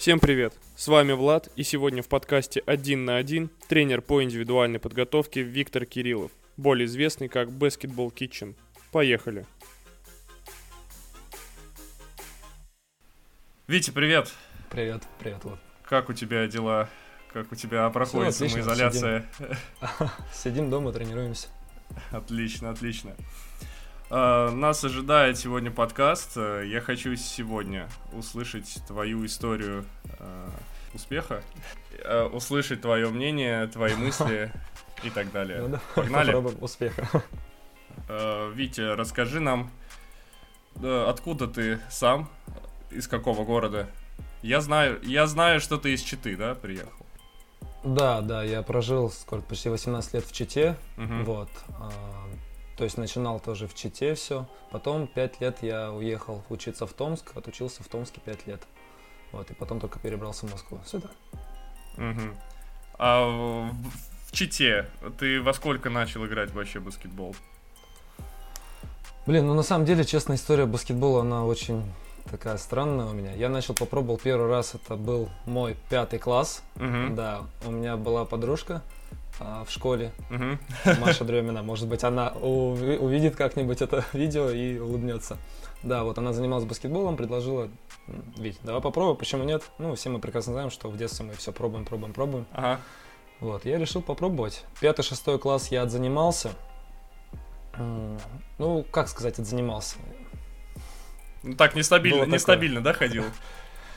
Всем привет! С вами Влад, и сегодня в подкасте «Один на один» тренер по индивидуальной подготовке Виктор Кириллов, более известный как Basketball Kitchen. Поехали! Витя, привет! Привет, привет, Влад. Как у тебя дела? Как у тебя проходит отлично, самоизоляция? Сидим дома, тренируемся. Отлично, отлично. А, Нас ожидает сегодня подкаст. Э, Я хочу сегодня услышать твою историю э, успеха, э, услышать твое мнение, твои мысли и так Ну, далее. давай Погнали. Успеха. Э, Витя, расскажи нам, э, откуда ты сам, из какого города? Я знаю, я знаю, что ты из Читы, да, приехал? Да, да, я прожил сколько, почти 18 лет в Чите. Мгм. Вот. То есть начинал тоже в Чите все. Потом 5 лет я уехал учиться в Томск, отучился в Томске 5 лет. Вот, и потом только перебрался в Москву. Сюда. Мгм. А в, в Чите ты во сколько начал играть вообще в баскетбол? Блин, ну на самом деле, честная история баскетбола, она очень такая странная у меня. Я начал попробовал первый раз, это был мой пятый класс. Мгм. Да, у меня была подружка в школе, Мгм. Маша Дремина. Может быть, она уви- увидит как-нибудь это видео и улыбнется. Да, вот она занималась баскетболом, предложила, «М, Вить, давай попробуй, почему нет? Ну, все мы прекрасно знаем, что в детстве мы все пробуем, пробуем, пробуем. Ага. Вот, я решил попробовать. Пятый, шестой класс я отзанимался. Ну, как сказать, отзанимался? Ну так нестабильно, Было такое. нестабильно, да, ходил?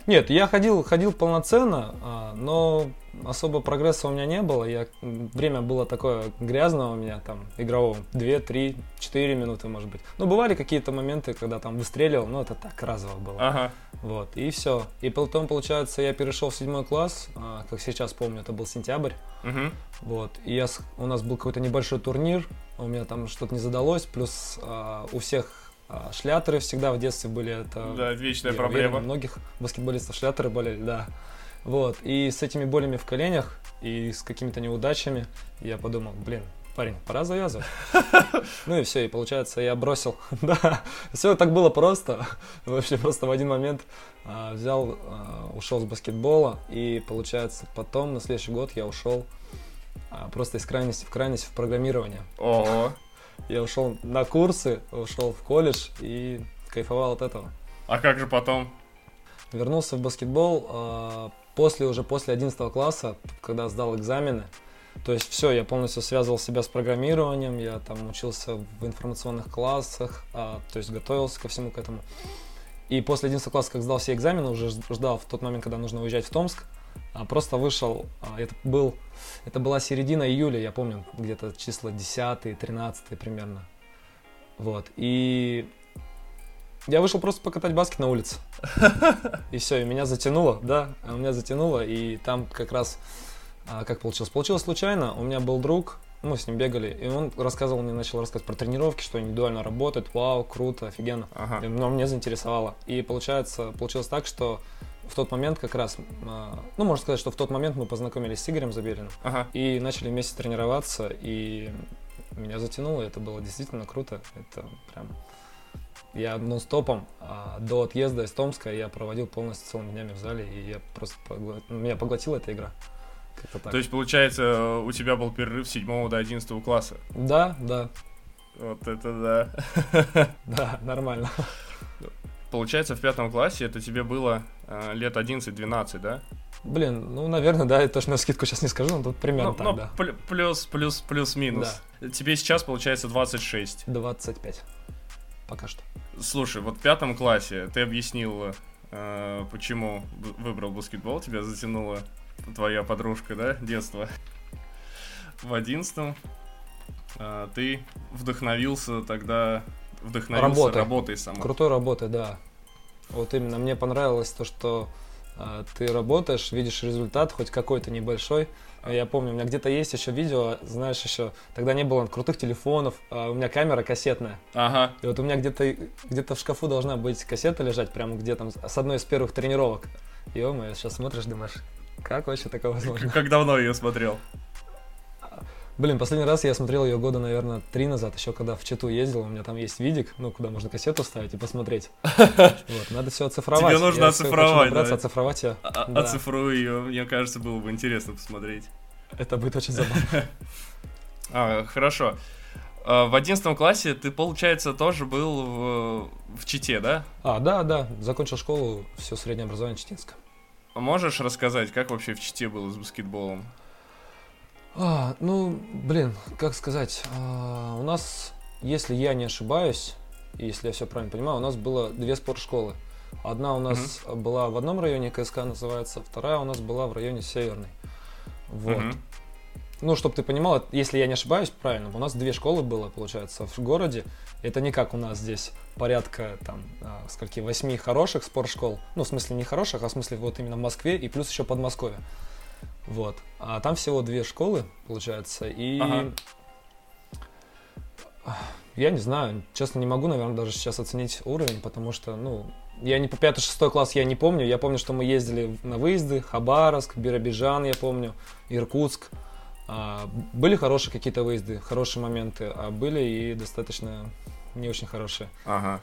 Нет, я ходил, ходил полноценно, а, но особо прогресса у меня не было. Я, время было такое грязное у меня, там, игрового, 2, 3, 4 минуты, может быть. Ну, бывали какие-то моменты, когда там выстреливал, но это так, разово было. Ага. Вот, и все. И потом, получается, я перешел в седьмой класс, а, как сейчас помню, это был сентябрь. Мгм. Вот, и я, у нас был какой-то небольшой турнир, у меня там что-то не задалось, плюс а, у всех шлятеры всегда в детстве были, это Да, вечная я проблема. уверен, многих баскетболистов шлятеры болели, да. Вот, и с этими болями в коленях и с какими-то неудачами я подумал, блин, парень, пора завязывать. Ну и все, и получается, я бросил. Да, все так было просто. Вообще просто в один момент а, взял, а, ушел с баскетбола, и получается, потом на следующий год я ушел а, просто из крайности в крайность в программирование. Ого. Я ушел на курсы, ушел в колледж и кайфовал от этого. А как же потом? Вернулся в баскетбол а, после уже после 11 класса, когда сдал экзамены. То есть все, я полностью связывал себя с программированием, я там учился в информационных классах, а, то есть готовился ко всему к этому. И после 11 класса, как сдал все экзамены, уже ждал в тот момент, когда нужно уезжать в Томск, просто вышел, а, это был, это была середина июля, я помню, где-то числа 10 13 примерно. Вот, и я вышел просто покатать баскет на улице. И все, и меня затянуло, да, а меня затянуло, и там как раз, а, как получилось? Получилось случайно, у меня был друг, мы с ним бегали, и он рассказывал мне, начал рассказывать про тренировки, что индивидуально работает, вау, круто, офигенно. Ага. Но мне заинтересовало. И получается, получилось так, что в тот момент как раз, а, ну, можно сказать, что в тот момент мы познакомились с Игорем Забелиным Ага. и начали вместе тренироваться, и меня затянуло, и это было действительно круто. Это прям... Я нон-стопом а, до отъезда из Томска я проводил полностью целыми днями в зале, и я просто погла- меня поглотила эта игра. То есть, получается, у тебя был перерыв с 7 до 11 класса. Да, да, Вот это да. да, нормально. Получается, в пятом классе это тебе было э, лет 11-12, да? Блин, ну, наверное, да, я точно на скидку сейчас не скажу, но тут примерно Ну, так, ну, да. пл- плюс, плюс, плюс, минус. Тебе сейчас получается 26. 25. Пока что. Слушай, вот в пятом классе ты объяснил, э, почему выбрал баскетбол, тебя затянула твоя подружка, да, детства. В одиннадцатом э, ты вдохновился тогда, вдохновился Работой. работой самой. Крутой работы, да. Вот именно мне понравилось то, что а, ты работаешь, видишь результат, хоть какой-то небольшой. А Я помню, у меня где-то есть еще видео, знаешь, еще тогда не было крутых телефонов, а у меня камера кассетная. Ага. И вот у меня где-то где-то в шкафу должна быть кассета лежать, прямо где там с одной из первых тренировок. Ё-моё, сейчас смотришь, думаешь, как вообще такое возможно? Как давно ее смотрел? Блин, последний раз я смотрел ее года, наверное, три назад, еще когда в Читу ездил, у меня там есть видик, ну, куда можно кассету ставить и посмотреть. Вот, надо все оцифровать. Тебе нужно Я оцифровать, да? оцифровать ее. А- Да. Оцифруй ее, мне кажется, было бы интересно посмотреть. Это будет очень забавно. А, хорошо. А, В одиннадцатом классе ты, получается, тоже был в, в Чите, да? А, да, да, закончил школу, все среднее образование Читинска. Можешь рассказать, как вообще в Чите было с баскетболом? А, ну, блин, как сказать, а, у нас, если я не ошибаюсь, если я все правильно понимаю, у нас было две спортшколы. Одна у нас была в одном районе, КСК называется, вторая у нас была в районе Северный. Вот. Мгм. Ну, чтобы ты понимал, если я не ошибаюсь, правильно, у нас две школы было, получается, в городе. Это не как у нас здесь порядка, там, а, скольки, восьми хороших спортшкол. Ну, в смысле не хороших, а в смысле вот именно в Москве и плюс еще Подмосковье. Вот. А там всего две школы, получается, и... Ага. Я не знаю, честно, не могу, наверное, даже сейчас оценить уровень, потому что, ну, я не по 5-6 класс я не помню. Я помню, что мы ездили на выезды, Хабаровск, Биробиджан, я помню, Иркутск. А, были хорошие какие-то выезды, хорошие моменты, а были и достаточно не очень хорошие. Ага.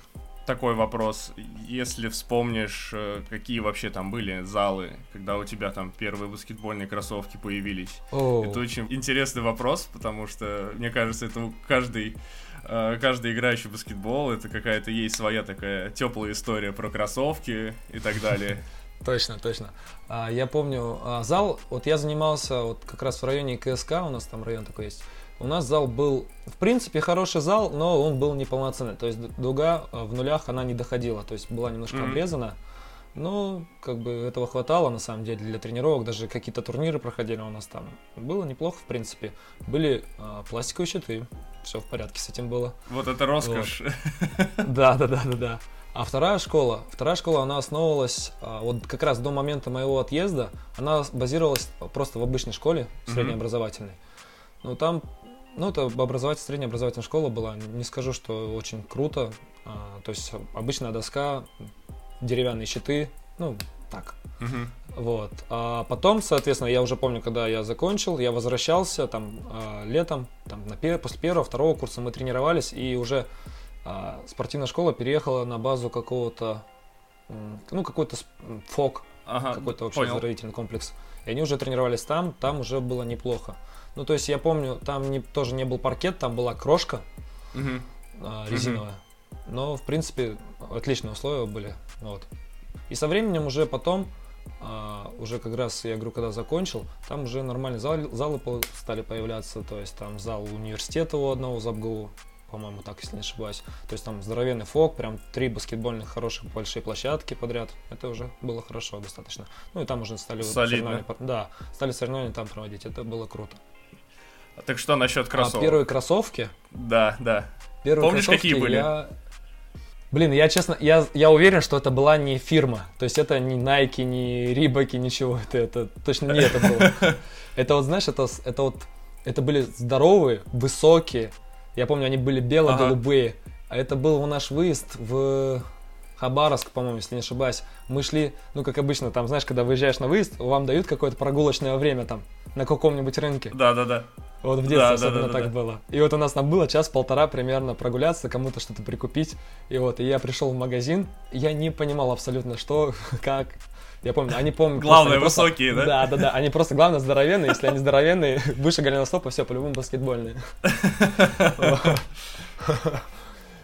Такой вопрос. Если вспомнишь, э, какие вообще там были залы, когда у тебя там первые баскетбольные кроссовки появились. О, Это очень интересный вопрос, потому что, мне кажется, это у каждый, э, каждый играющий в баскетбол, это какая-то есть своя такая теплая история про кроссовки и так далее. Точно, точно. А, я помню, а, зал, вот я занимался вот как раз в районе КСК, у нас там район такой есть. У нас зал был, в принципе, хороший зал, но он был неполноценный. То есть дуга а, в нулях, она не доходила, то есть была немножко Мгм. обрезана. Но как бы этого хватало на самом деле для тренировок, даже какие-то турниры проходили у нас там. Было неплохо, в принципе. Были а, пластиковые щиты, все в порядке с этим было. Вот это роскошь. Да, да, да, да, да. А вторая школа, вторая школа, она основывалась, а, вот как раз до момента моего отъезда, она базировалась просто в обычной школе, среднеобразовательной. Ну, там, ну, это образовательная, среднеобразовательная школа была, не скажу, что очень круто. А, то есть обычная доска, деревянные щиты, ну, так. Мгм. Вот. А потом, соответственно, я уже помню, когда я закончил, я возвращался там а, летом, там, на пер- после первого, второго курса мы тренировались, и уже а, спортивная школа переехала на базу какого-то, ну, какой-то ФОК, Ага, какой-то вообще понял. оздоровительный комплекс. И они уже тренировались там, там уже было неплохо. Ну, то есть я помню, там не, тоже не был паркет, там была крошка а, резиновая. Но, в принципе, отличные условия были. Вот. И со временем уже потом, а, уже как раз, я говорю, когда закончил, там уже нормальные зал- залы стали появляться. То есть там зал университета у одного ЗАБГУ, по-моему, так, если не ошибаюсь. То есть там здоровенный фок, прям три баскетбольных хороших большие площадки подряд. Это уже было хорошо достаточно. Ну и там уже стали Солидно. соревнования Да, стали соревнования там проводить. Это было круто. Так что насчет А кроссовок? первые кроссовки, Да, да. Первые Помнишь, кроссовки какие были? Я... Блин, я честно, я, я уверен, что это была не фирма. То есть это не Nike, не Рибаки, ничего. Это, это точно не это было. Это вот, знаешь, это, это вот, это были здоровые, высокие. Я помню, они были бело-голубые. А это был наш выезд в Хабаровск, по-моему, если не ошибаюсь. Мы шли, ну, как обычно, там, знаешь, когда выезжаешь на выезд, вам дают какое-то прогулочное время там на каком-нибудь рынке. Да, да, да. Вот в детстве да, особенно да, да, так да. было. И вот у нас там было час-полтора примерно прогуляться, кому-то что-то прикупить. И вот, и я пришел в магазин, я не понимал абсолютно, что, как. Я помню, они помнят... Главное, высокие, да? Да, да, да. Они просто, главное, здоровенные. Если они здоровенные, выше голеностопа, все, по-любому баскетбольные.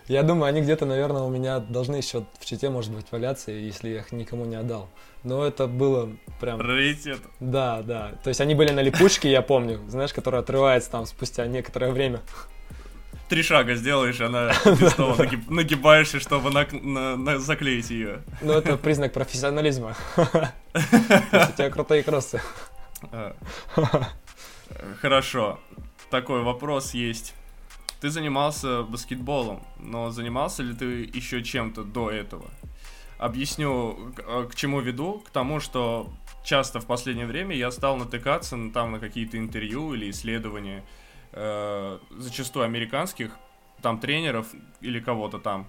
Я думаю, они где-то, наверное, у меня должны еще в чите, может быть, валяться, если я их никому не отдал. Но это было прям... Раритет. Да, да. То есть они были на липучке, я помню, знаешь, которая отрывается там спустя некоторое время. Три шага сделаешь, она снова нагибаешься, чтобы нак- на- на- заклеить ее. Но это признак профессионализма. У тебя крутые кроссы. А. Хорошо. Такой вопрос есть. Ты занимался баскетболом, но занимался ли ты еще чем-то до этого? Объясню, к, э, к чему веду. К тому, что часто в последнее время я стал натыкаться на, там на какие-то интервью или исследования, э, зачастую американских, там тренеров или кого-то там.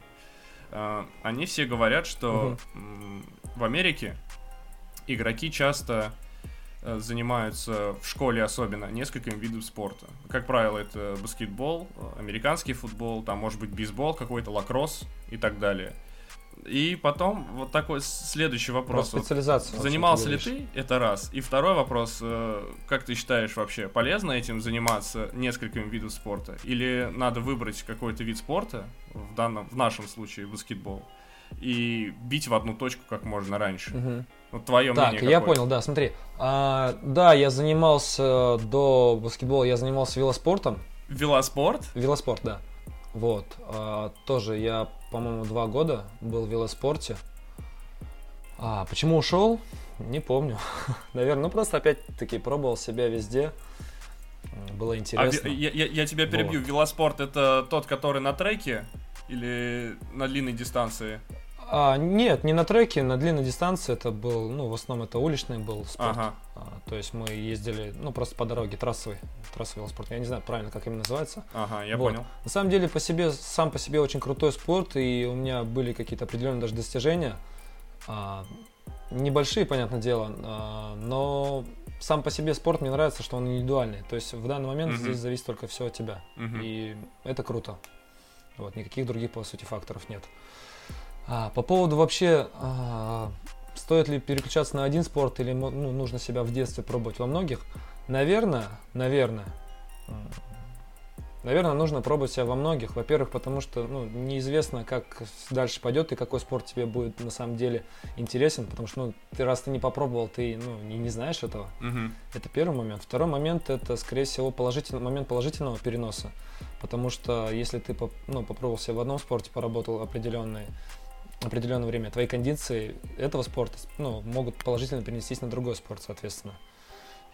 Э, они все говорят, что м, в Америке игроки часто э, занимаются в школе особенно несколькими видов спорта. Как правило, это баскетбол, э, американский футбол, там может быть бейсбол, какой-то лакросс и так далее. И потом вот такой следующий вопрос. Про специализацию. Вот, занимался ли ты? Это раз. И второй вопрос. э, Как ты считаешь вообще, полезно этим заниматься несколькими видов спорта? Или надо выбрать какой-то вид спорта, в, данном, в нашем случае баскетбол, и бить в одну точку как можно раньше? Мгм. Вот твое Так, мнение я какое? понял, да, смотри. А, да, я занимался до баскетбола, я занимался велоспортом. Велоспорт? Велоспорт, да. Вот. а, тоже я, по-моему, два года был в велоспорте. А, почему ушел? Не помню. Наверное, ну просто опять-таки пробовал себя везде. Было А интересно. ве- я, я- я тебя перебью. Велоспорт это тот, который на треке или на длинной дистанции? А, нет, не на треке, на длинной дистанции это был, ну, в основном это уличный был спорт. Ага. А, то есть мы ездили, ну, просто по дороге, трассовый, трассовый велоспорт. Я не знаю правильно, как именно называется. Ага, я Вот. понял. На самом деле, по себе, сам по себе очень крутой спорт, и у меня были какие-то определенные даже достижения. А, небольшие, понятное дело, а, но сам по себе спорт мне нравится, что он индивидуальный. То есть в данный момент Мгм. здесь зависит только все от тебя. Мгм. И это круто. Вот, никаких других, по сути, факторов нет. А, по поводу вообще, а, стоит ли переключаться на один спорт или ну, нужно себя в детстве пробовать во многих, наверное, наверное, наверное, нужно пробовать себя во многих. Во-первых, потому что ну, неизвестно, как дальше пойдет и какой спорт тебе будет на самом деле интересен, потому что ну, ты раз ты не попробовал, ты ну, не, не знаешь этого. Мгм. Это первый момент. Второй момент это, скорее всего, положительный момент положительного переноса. Потому что если ты ну, попробовал себя в одном спорте, поработал определенное, определенное время, твои кондиции этого спорта ну, могут положительно перенестись на другой спорт, соответственно.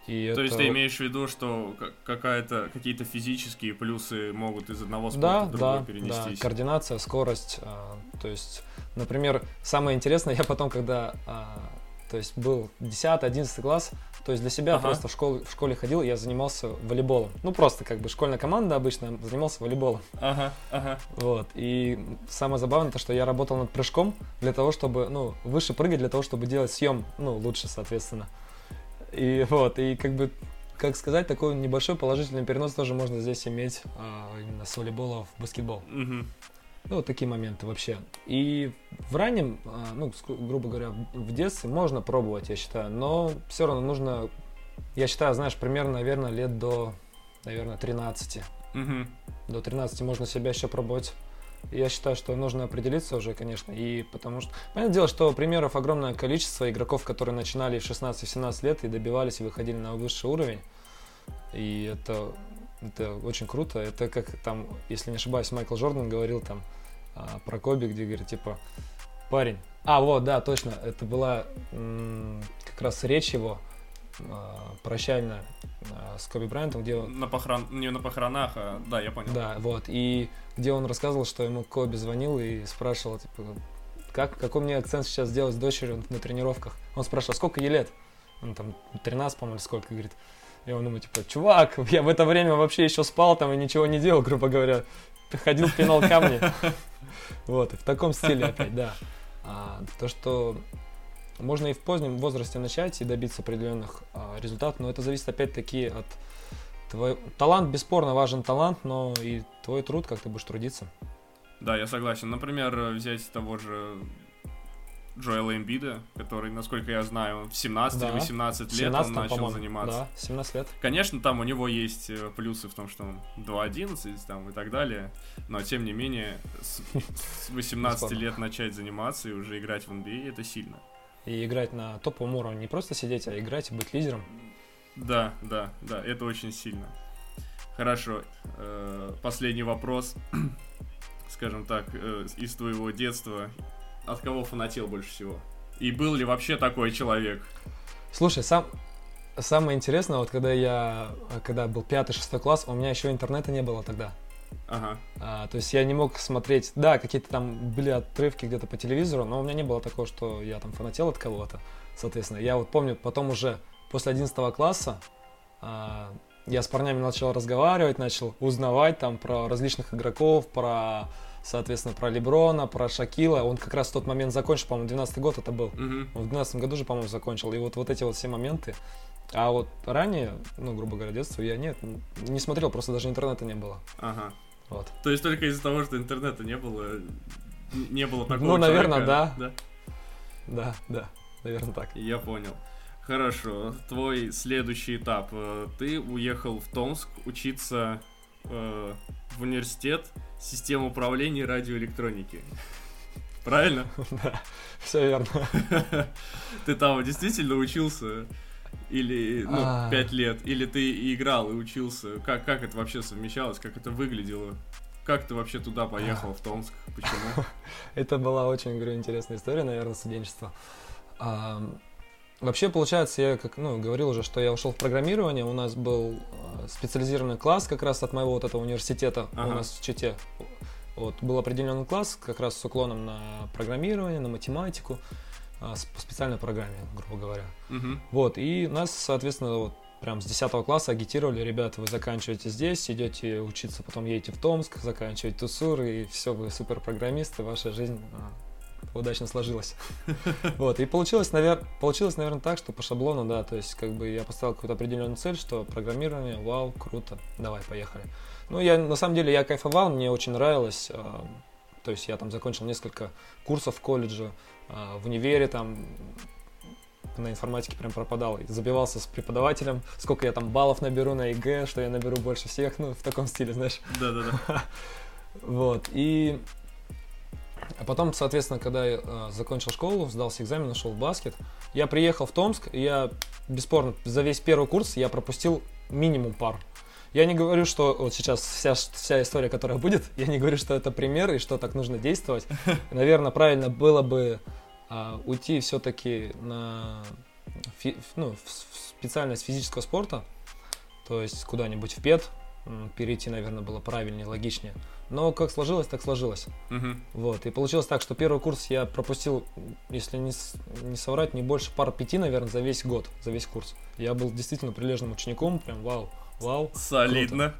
И То это есть ты имеешь в виду, что ка- какая-то, какие-то физические плюсы могут из одного спорта да, в другой да, да, перенестись? координация, скорость. а, то есть, например, самое интересное, я потом, когда а, то есть был 10-11 класс, то есть для себя Ага. просто в школе, в школе ходил, я занимался волейболом. Ну, просто как бы школьная команда обычно занимался волейболом. Ага, ага. Вот. И самое забавное, то, что я работал над прыжком для того, чтобы, ну, выше прыгать, для того, чтобы делать съем, ну, лучше, соответственно. И вот, и как бы, как сказать, такой небольшой положительный перенос тоже можно здесь иметь а, именно с волейбола в баскетбол. Мгм. Ну, вот такие моменты вообще. И в раннем, а, ну, грубо говоря, в детстве можно пробовать, я считаю, но все равно нужно, я считаю, знаешь, примерно, наверное, лет до, наверное, 13. Мгм. До 13 можно себя еще пробовать. Я считаю, что нужно определиться уже, конечно, и потому что... Понятное дело, что примеров огромное количество игроков, которые начинали в 16-17 лет и добивались и выходили на высший уровень. И это, это очень круто. Это как там, если не ошибаюсь, Майкл Джордан говорил там а, про Коби, где говорит, типа, парень. А, вот, да, точно. Это была м, как раз речь его а, прощальная а, с Коби Брайантом, где он На похорон... Не на похоронах, а... Да, я понял. да, вот. И где он рассказывал, что ему Коби звонил и спрашивал, типа, как, какой мне акцент сейчас сделать с дочерью на тренировках. Он спрашивал, сколько ей лет? Он там 13, по-моему, сколько, говорит. Он ему, типа, чувак, я в это время вообще еще спал там и ничего не делал, грубо говоря. Ты ходил, пинал камни. Вот, в таком стиле опять, да. А, то, что можно и в позднем возрасте начать и добиться определенных а, результатов, но это зависит опять-таки от твоего... Талант, бесспорно важен талант, но и твой труд, как ты будешь трудиться. Да, я согласен. Например, взять того же Джоэла Эмбида, который, насколько я знаю, в 17 Да. или 18 лет 17, он начал заниматься. Да, 17 лет. Конечно, там у него есть э, плюсы в том, что он 2.11 там, и так далее, но тем не менее с, с 18 Бесспорно. лет начать заниматься и уже играть в NBA это сильно. И играть на топовом уровне, не просто сидеть, а играть и быть лидером. Да, да, да, это очень сильно. Хорошо, э, последний вопрос, скажем так, э, из твоего детства. От кого фанател больше всего? И был ли вообще такой человек? Слушай, сам, самое интересное, вот когда я, когда был 5-6 класс, у меня еще интернета не было тогда. Ага, А, то есть я не мог смотреть, да, какие-то там были отрывки где-то по телевизору, но у меня не было такого, что я там фанател от кого-то, соответственно. Я вот помню, потом уже после 11 класса а, я с парнями начал разговаривать, начал узнавать там про различных игроков, про соответственно, про Леброна, про Шакила. Он как раз в тот момент закончил, по-моему, 12 год это был. Мгм. Он в 12 году же, по-моему, закончил. И вот, вот эти вот все моменты. А вот ранее, ну, грубо говоря, детство я нет, не смотрел, просто даже интернета не было. Ага. Вот. То есть только из-за того, что интернета не было, не было такого Ну, наверное, человека, да. Да, да, наверное, так. Я понял. Хорошо. Твой следующий этап. Э, Ты уехал в Томск учиться э, в университет систем управления радиоэлектроники. Правильно? Да, все верно. Ты там действительно учился? Или, ну, А. пять лет? Или ты и играл и учился? Как, как это вообще совмещалось? Как это выглядело? Как ты вообще туда поехал, в Томск? Почему? Это была очень, говорю, интересная история, наверное, студенчества. Вообще, получается, я, как ну, говорил уже, что я ушел в программирование. У нас был а, специализированный класс как раз от моего вот этого университета Ага. у нас в Чите. Вот, был определенный класс как раз с уклоном на программирование, на математику, а, по специальной программе, грубо говоря. Мгм. Вот, и нас, соответственно, вот прям с 10 класса агитировали, ребята, вы заканчиваете здесь, идете учиться, потом едете в Томск, заканчиваете ТУСУР, и все, вы суперпрограммисты, ваша жизнь а, удачно сложилась. Вот, и получилось, наверное, получилось, наверное, так, что по шаблону, да, то есть, как бы я поставил какую-то определенную цель, что программирование, вау, круто, давай, поехали. Ну, я, на самом деле, я кайфовал, мне очень нравилось, а, то есть, я там закончил несколько курсов в колледже, а, в универе там на информатике прям пропадал. Забивался с преподавателем, сколько я там баллов наберу на ЕГЭ, что я наберу больше всех, ну, в таком стиле, знаешь. Да-да-да. Вот, и... А потом, соответственно, когда я э, закончил школу, сдал все экзамены, ушел в баскет, я приехал в Томск, и я, бесспорно, за весь первый курс я пропустил минимум пар. Я не говорю, что вот сейчас вся, вся история, которая будет, я не говорю, что это пример и что так нужно действовать. Наверное, правильно было бы а, уйти все-таки на фи- ну, в специальность физического спорта, то есть куда-нибудь в ПЕД, перейти, наверное, было правильнее, логичнее. Но как сложилось, так сложилось. Мгм. Вот. И получилось так, что первый курс я пропустил, если не, не соврать, не больше пар пяти, наверное, за весь год, за весь курс. Я был действительно прилежным учеником, прям вау, вау. Солидно.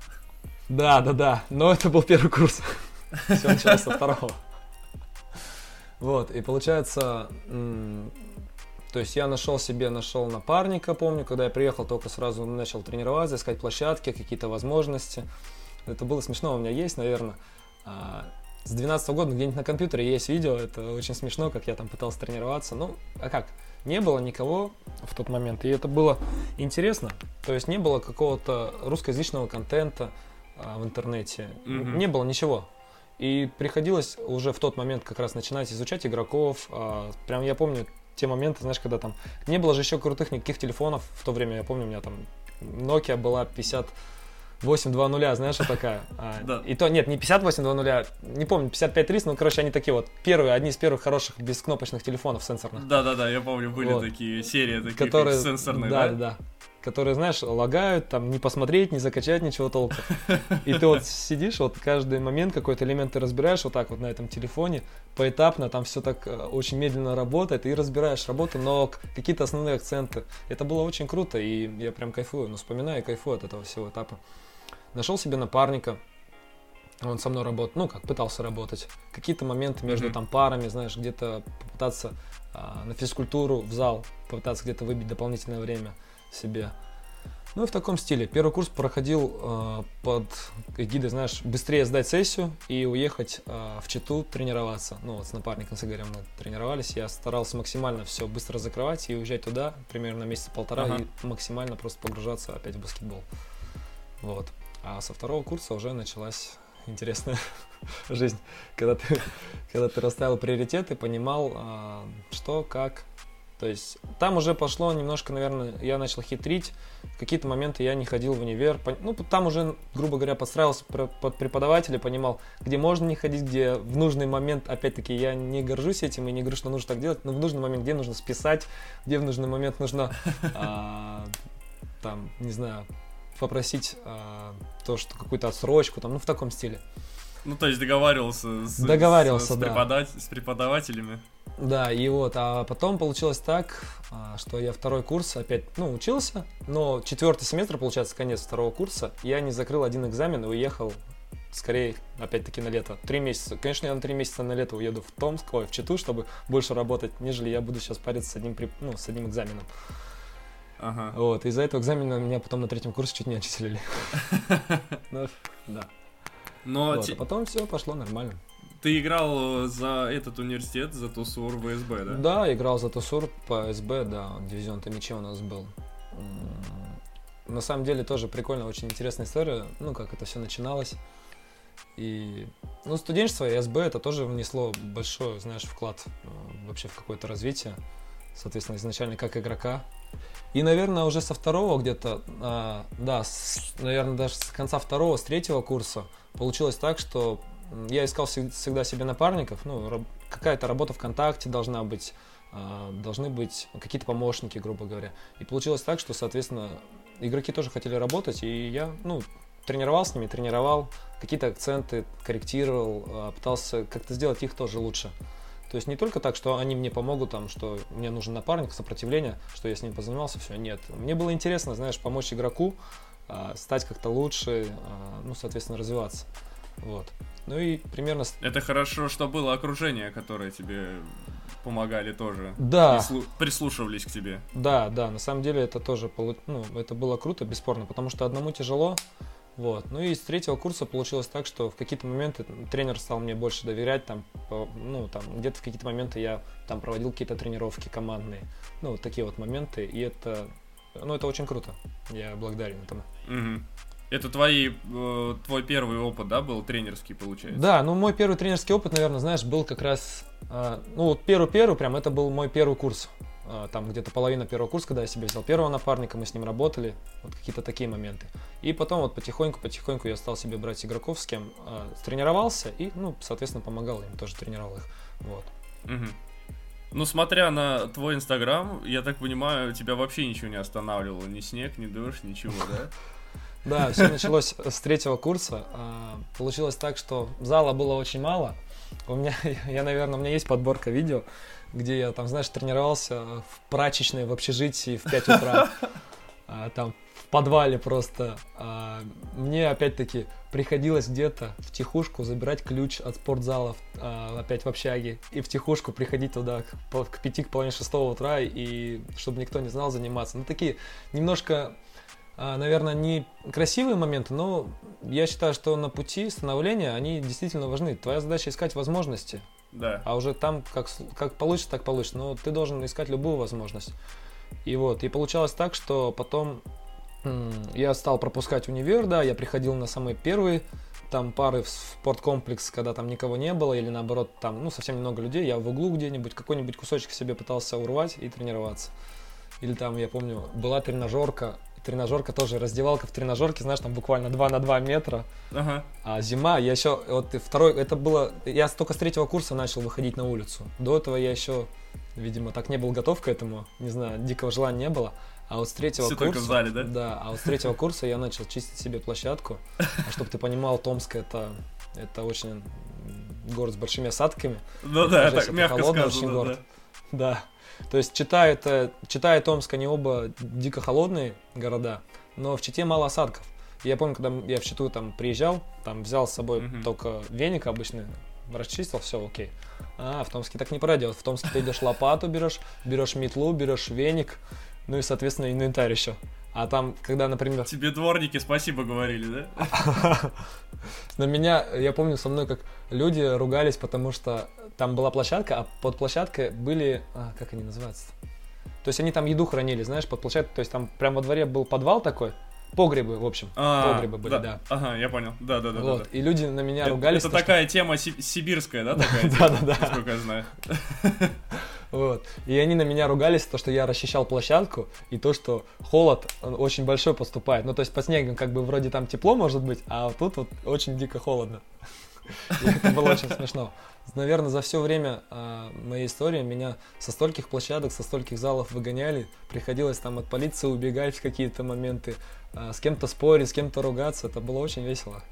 Да, да, да. Но это был первый курс. Все началось со второго. Вот, и получается, то есть я нашел себе, нашел напарника, помню, когда я приехал, только сразу начал тренироваться, искать площадки, какие-то возможности. Это было смешно, у меня есть, наверное. а, С 12 года где-нибудь на компьютере есть видео, это очень смешно, как я там пытался тренироваться. Ну, а как? Не было никого в тот момент, и это было интересно. То есть не было какого-то русскоязычного контента а, в интернете, Мгм. не было ничего. И приходилось уже в тот момент как раз начинать изучать игроков. а, Прям я помню те моменты, знаешь, когда там не было же еще крутых никаких телефонов в то время. Я помню, у меня там Nokia была 5820, знаешь, что такая? А, Да. И то, нет, не 5820, не помню, 5530, ну, короче, они такие вот первые, одни из первых хороших бескнопочных телефонов сенсорных. Да-да-да, я помню, были Вот. такие серии такие которые, сенсорные, да, да? да, да, которые, знаешь, лагают, там не посмотреть, не закачать ничего толком. И ты вот сидишь, вот каждый момент какой-то элемент ты разбираешь вот так вот на этом телефоне, поэтапно, там все так э, очень медленно работает, и разбираешь работу, но какие-то основные акценты. Это было очень круто, и я прям кайфую, ну, вспоминаю и кайфую от этого всего этапа. Нашел себе напарника, он со мной работал, ну, как пытался работать. Какие-то моменты между Мгм. там парами, знаешь, где-то попытаться а, на физкультуру в зал, попытаться где-то выбить дополнительное время себе. Ну и в таком стиле. Первый курс проходил а, под эгидой, знаешь, быстрее сдать сессию и уехать а, в Читу тренироваться. Ну вот с напарником, с Игорем мы тренировались. Я старался максимально все быстро закрывать и уезжать туда примерно месяца полтора Ага. и максимально просто погружаться опять в баскетбол. Вот. А со второго курса уже началась интересная жизнь, когда ты, когда ты расставил приоритеты, понимал, а, что, как. То есть там уже пошло немножко, наверное, я начал хитрить. В какие-то моменты я не ходил в универ. Ну, там уже, грубо говоря, подстраивался под преподавателя, понимал, где можно не ходить, где в нужный момент, опять-таки, я не горжусь этим и не говорю, что нужно так делать, но в нужный момент, где нужно списать, где в нужный момент нужно, а, там, не знаю, попросить а, то, что какую-то отсрочку, там, ну, в таком стиле. Ну, то есть договаривался с, Договаривался, с, с да. преподав- с преподавателями. Да, и вот, а потом получилось так, а, что я второй курс опять, ну, учился, но четвертый семестр, получается, конец второго курса, я не закрыл один экзамен и уехал скорее, опять-таки, на лето. Три месяца. Конечно, я на три месяца на лето уеду в Томск, ой, в Читу, чтобы больше работать, нежели я буду сейчас париться с одним, ну, с одним экзаменом. Ага. Вот, из-за этого экзамена меня потом на третьем курсе чуть не отчислили. Ну, да. Но а потом все пошло нормально. Ты играл за этот университет, за Тусур в СБ, да? Да, играл за Тусур по СБ, да, дивизион Томичи у нас был. На самом деле тоже прикольная, очень интересная история, ну, как это все начиналось. И, ну, студенчество и СБ это тоже внесло большой, знаешь, вклад э, вообще в какое-то развитие. Соответственно, изначально как игрока. И, наверное, уже со второго где-то, а, да, с, наверное, даже с конца второго, с третьего курса получилось так, что я искал всегда себе напарников, ну, какая-то работа ВКонтакте должна быть, а, должны быть какие-то помощники, грубо говоря. И получилось так, что, соответственно, игроки тоже хотели работать, и я, ну, тренировал с ними, тренировал, какие-то акценты корректировал, а, пытался как-то сделать их тоже лучше. То есть не только так, что они мне помогут, там, что мне нужен напарник, сопротивление, что я с ним позанимался, все, нет. Мне было интересно, знаешь, помочь игроку, а, стать как-то лучше, ну, соответственно, развиваться. Вот. Ну и примерно... Это хорошо, что было окружение, которое тебе помогали тоже. Да. Прислу... Прислушивались к тебе. Да, да, на самом деле это тоже, ну, это было круто, бесспорно, потому что одному тяжело, вот. Ну и с третьего курса получилось так, что в какие-то моменты тренер стал мне больше доверять, там, по, ну, там, где-то в какие-то моменты я там проводил какие-то тренировки командные, ну, вот такие вот моменты, и это, ну, это очень круто, я благодарен этому. Угу. Это твои, э, твой первый опыт, да, был тренерский, получается? Да, ну мой первый тренерский опыт, наверное, знаешь, был как раз, э, ну вот первый-первый, прям это был мой первый курс. Э, там где-то половина первого курса, когда я себе взял первого напарника, мы с ним работали, вот какие-то такие моменты. И потом вот потихоньку-потихоньку я стал себе брать игроков, с кем э, тренировался и, ну, соответственно, помогал им, тоже тренировал их, вот. Угу. Ну, смотря на твой инстаграм, я так понимаю, тебя вообще ничего не останавливало, ни снег, ни дождь, ничего, да? Да, все началось с третьего курса. А, получилось так, что зала было очень мало. У меня, я, наверное, у меня есть подборка видео, где я там, знаешь, тренировался в прачечной в общежитии в 5 утра. А, там в подвале просто. А, мне опять-таки приходилось где-то в тихушку забирать ключ от спортзала опять в общаге и в тихушку приходить туда к, к 5 к половине шестого утра и чтобы никто не знал заниматься. Ну такие немножко а, наверное, не красивые моменты, но я считаю, что на пути становления они действительно важны. Твоя задача искать возможности. Да. А уже там, как, как получится, так получится. Но ты должен искать любую возможность. И вот, и получалось так, что потом я стал пропускать универ, да, я приходил на самые первые там пары в спорткомплекс, когда там никого не было, или наоборот, там, ну, совсем немного людей, я в углу где-нибудь какой-нибудь кусочек себе пытался урвать и тренироваться. Или там, я помню, была тренажерка, тренажерка тоже, раздевалка в тренажерке, знаешь, там буквально 2 на 2 метра. Ага. А зима, я еще, вот второй, это было, я только с третьего курса начал выходить на улицу. До этого я еще, видимо, так не был готов к этому, не знаю, дикого желания не было. А вот с третьего Все курса... зале, да? Да, а вот с третьего курса я начал чистить себе площадку. А чтобы ты понимал, Томск это, это очень город с большими осадками. Ну да, так мягко сказано, очень город. Да. То есть Чита, это, Чита и Томск, они оба дико холодные города, но в Чите мало осадков. Я помню, когда я в Читу там приезжал, там взял с собой mm-hmm. только веник обычный, расчистил, все окей. А, в Томске так не пройдет. В Томске ты идешь лопату берешь, берешь метлу, берешь веник, ну и, соответственно, инвентарь еще. А там, когда, например... Тебе дворники спасибо говорили, да? На меня, я помню, со мной как люди ругались, потому что там была площадка, а под площадкой были, а, как они называются? То есть они там еду хранили, знаешь, под площадкой, то есть там прямо во дворе был подвал такой, погребы, в общем, а, погребы были, да. да. Ага, я понял, да, да, да. Вот, да, и люди на меня ругались. Это такая тема сибирская, да, такая? Да, да, да. Насколько я знаю. Вот. И они на меня ругались, то, что я расчищал площадку, и то, что холод очень большой поступает. Ну, то есть по снегом как бы вроде там тепло может быть, а тут вот очень дико холодно. Это было очень смешно. Наверное, за все время э, моей истории меня со стольких площадок, со стольких залов выгоняли. Приходилось там от полиции убегать в какие-то моменты, э, с кем-то спорить, с кем-то ругаться. Это было очень весело.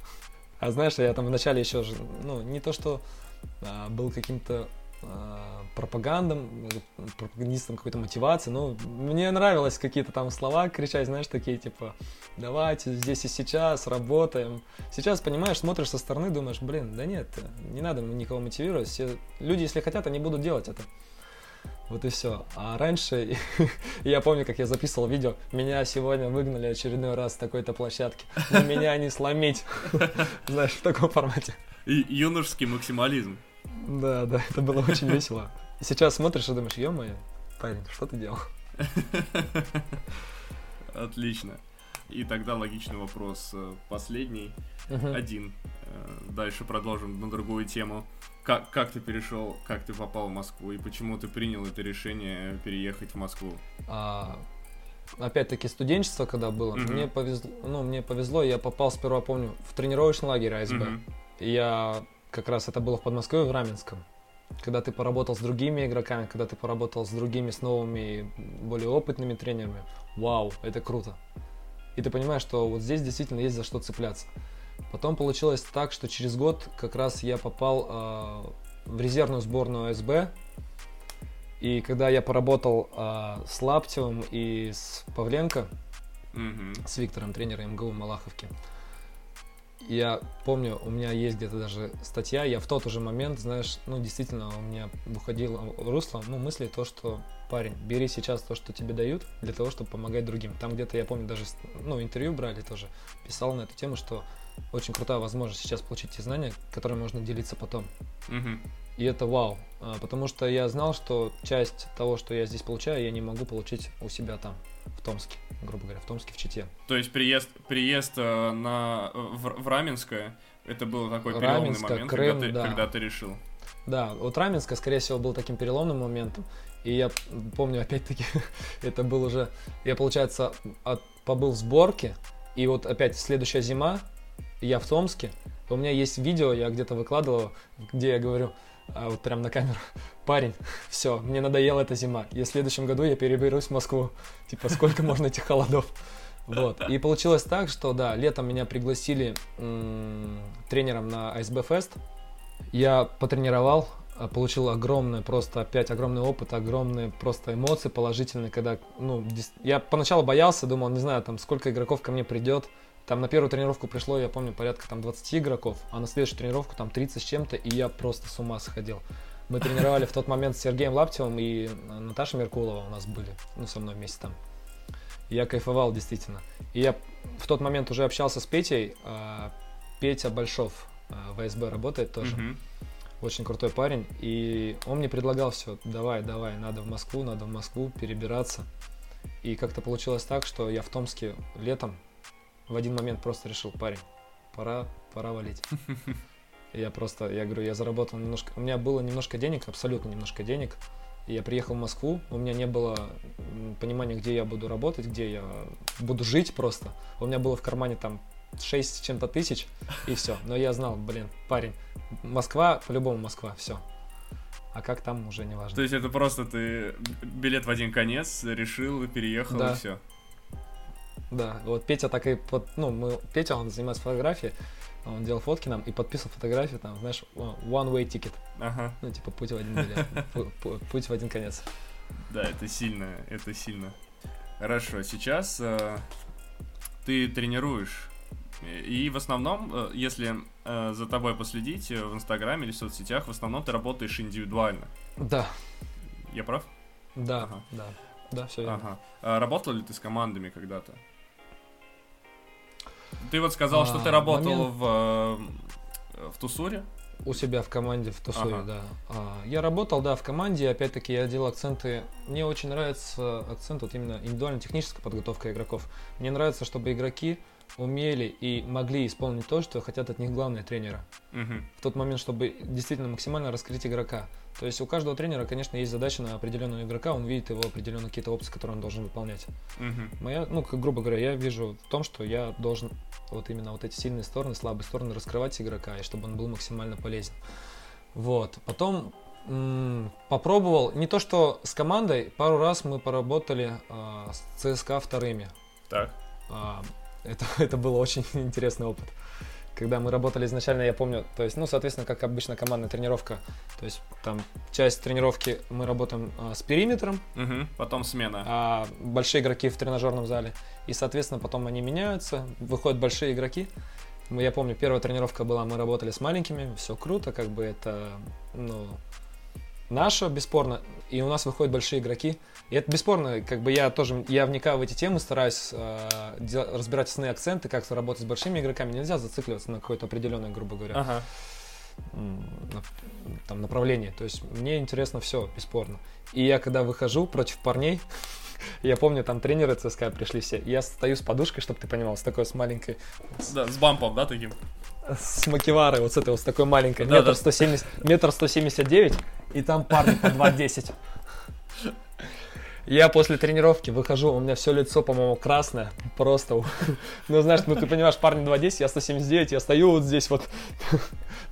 А знаешь, я там вначале еще, ну, не то что э, был каким-то а, пропагандам, пропагандистам какой-то мотивации. Ну, мне нравилось какие-то там слова кричать, знаешь, такие типа давайте здесь и сейчас работаем. Сейчас, понимаешь, смотришь со стороны, думаешь, блин, да нет, не надо никого мотивировать. Все люди, если хотят, они будут делать это. Вот и все. А раньше, я помню, как я записывал видео, меня сегодня выгнали очередной раз с такой-то площадки. Но меня не сломить. Знаешь, в таком формате. Юношеский максимализм. Да, да, это было очень весело. Сейчас смотришь и думаешь, ё-моё, парень, что ты делал? Отлично. И тогда логичный вопрос э, последний, uh-huh. один. Э, дальше продолжим на другую тему. Как, как ты перешел, как ты попал в Москву и почему ты принял это решение переехать в Москву? А, опять-таки студенчество, когда было, uh-huh. мне повезло, ну мне повезло, я попал сперва, помню, в тренировочный лагерь АСБ. Uh-huh. Я как раз это было в Подмосковье, в Раменском. Когда ты поработал с другими игроками, когда ты поработал с другими, с новыми, более опытными тренерами, вау, это круто и ты понимаешь, что вот здесь действительно есть за что цепляться. Потом получилось так, что через год как раз я попал э, в резервную сборную СБ. И когда я поработал э, с Лаптевым и с Павленко, mm-hmm. с Виктором, тренером МГУ Малаховки, я помню, у меня есть где-то даже статья, я в тот же момент, знаешь, ну, действительно, у меня выходило русло, ну, мысли то, что, парень, бери сейчас то, что тебе дают, для того, чтобы помогать другим. Там где-то, я помню, даже, ну, интервью брали тоже, писал на эту тему, что очень крутая возможность сейчас получить те знания, которые можно делиться потом. Угу. И это вау, а, потому что я знал, что часть того, что я здесь получаю, я не могу получить у себя там в Томске, грубо говоря, в Томске, в Чите. То есть приезд, приезд э, на, в, в Раменское, это был такой переломный момент, Крым, когда, ты, да. когда ты решил? Да, вот Раменское, скорее всего, был таким переломным моментом. И я помню, опять-таки, это был уже... Я, получается, от, побыл в сборке, и вот опять следующая зима, я в Томске. У меня есть видео, я где-то выкладывал, где я говорю, а вот прям на камеру, парень, все, мне надоела эта зима, и в следующем году я переберусь в Москву. Типа, сколько можно этих холодов? Вот. И получилось так, что да, летом меня пригласили тренером на АСБ Фест. Я потренировал, а, получил огромный, просто опять огромный опыт, огромные просто эмоции положительные, когда, ну, я поначалу боялся, думал, не знаю, там, сколько игроков ко мне придет, там на первую тренировку пришло, я помню, порядка там 20 игроков, а на следующую тренировку там 30 с чем-то, и я просто с ума сходил. Мы тренировали в тот момент с Сергеем Лаптевым и Наташей Меркулова у нас были, ну, со мной вместе там. я кайфовал действительно. И я в тот момент уже общался с Петей. А, Петя Большов а, в АСБ работает тоже. Mm-hmm. Очень крутой парень. И он мне предлагал все, давай, давай, надо в Москву, надо в Москву перебираться. И как-то получилось так, что я в Томске летом в один момент просто решил, парень, пора, пора валить. Я просто, я говорю, я заработал немножко, у меня было немножко денег, абсолютно немножко денег. И я приехал в Москву, у меня не было понимания, где я буду работать, где я буду жить просто. У меня было в кармане там 6 с чем-то тысяч, и все. Но я знал, блин, парень, Москва, по-любому Москва, все. А как там, уже не важно. То есть это просто ты билет в один конец решил, переехал да. и все. Да, вот Петя так и под, ну, мы, Петя, он занимается фотографией, он делал фотки нам и подписывал фотографию, там, знаешь, one way ticket. Ага. Ну, типа, путь в один билет, путь в один конец. Да, это сильно, это сильно. Хорошо, сейчас э, ты тренируешь. И в основном, э, если э, за тобой последить в Инстаграме или в соцсетях, в основном ты работаешь индивидуально. Да. Я прав? Да, ага. да. Да, все верно. Ага. А работал ли ты с командами когда-то? Ты вот сказал, а, что ты работал момент... в, э, в Тусуре. У себя в команде в Тусуре, ага. да. А, я работал, да, в команде, опять-таки я делал акценты. Мне очень нравится акцент вот именно индивидуально-техническая подготовка игроков. Мне нравится, чтобы игроки умели и могли исполнить то, что хотят от них главные тренера. Угу. В тот момент, чтобы действительно максимально раскрыть игрока. То есть у каждого тренера, конечно, есть задача на определенного игрока, он видит его определенные какие-то опции, которые он должен выполнять. Угу. Моя, ну, как, грубо говоря, я вижу в том, что я должен вот именно вот эти сильные стороны, слабые стороны раскрывать игрока, и чтобы он был максимально полезен. Вот. Потом м- попробовал, не то что с командой, пару раз мы поработали э, с ЦСКА вторыми. Так. А, это, это был очень интересный опыт. когда мы работали изначально, я помню, то есть, ну, соответственно, как обычно командная тренировка, то есть там часть тренировки мы работаем а, с периметром, Мгм, Потом смена. а большие игроки в тренажерном зале, и, соответственно, потом они меняются, выходят большие игроки. Я помню, первая тренировка была, мы работали с маленькими, все круто, как бы это, ну, наше, бесспорно, и у нас выходят большие игроки. И это бесспорно, как бы я тоже, я вникаю в эти темы, стараюсь э, дел- разбирать основные акценты, как работать с большими игроками. Нельзя зацикливаться на какое-то определенное, грубо говоря, Ага. там, направление. То есть мне интересно все, бесспорно. И я когда выхожу против парней, я помню, там тренеры ЦСКА пришли все, я стою с подушкой, чтобы ты понимал, с такой, с маленькой, Да, с бампом, да, таким? С макеварой, вот с этой вот, с такой маленькой, Да, метр да. 170, метр 179, и там парни по 2,10. Я после тренировки выхожу, у меня все лицо, по-моему, красное, просто, ну, знаешь, ну, ты понимаешь, парни 2,10, я 179, я стою вот здесь вот.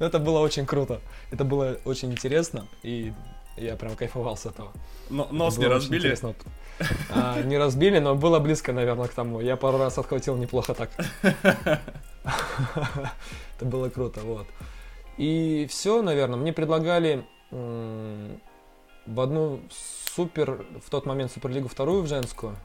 Ну, Это было очень круто, это было очень интересно, и я прям кайфовал с этого. Но- Нос не разбили? А, Не разбили, но было близко, наверное, к тому. Я пару раз отхватил неплохо так. Это было круто, вот. И все, наверное, мне предлагали в одну супер, в тот момент Суперлигу вторую в женскую.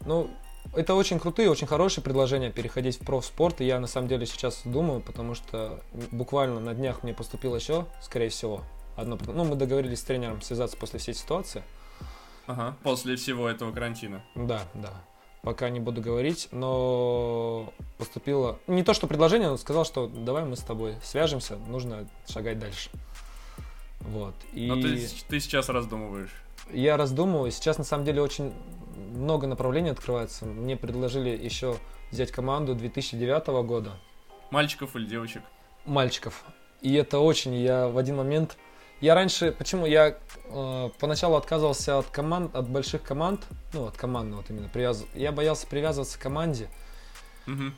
Ну, это очень крутые, очень хорошие предложения переходить в профспорт. И я на самом деле сейчас думаю, потому что буквально на днях мне поступило еще, скорее всего, одно. Ну, мы договорились с тренером связаться после всей ситуации. Ага. После всего этого карантина. Да, да. Пока не буду говорить, но поступило не то, что предложение, он сказал, что давай мы с тобой свяжемся, нужно шагать дальше. Вот. И Но ты, ты сейчас раздумываешь. я раздумываю. Сейчас на самом деле очень много направлений открывается. Мне предложили еще взять команду 2009 года Мальчиков или девочек? мальчиков. И это очень, я в один момент... Я раньше, почему я э, поначалу отказывался от команд, от больших команд, ну, от командного вот именно, привяз... я боялся привязываться к команде, Мгм.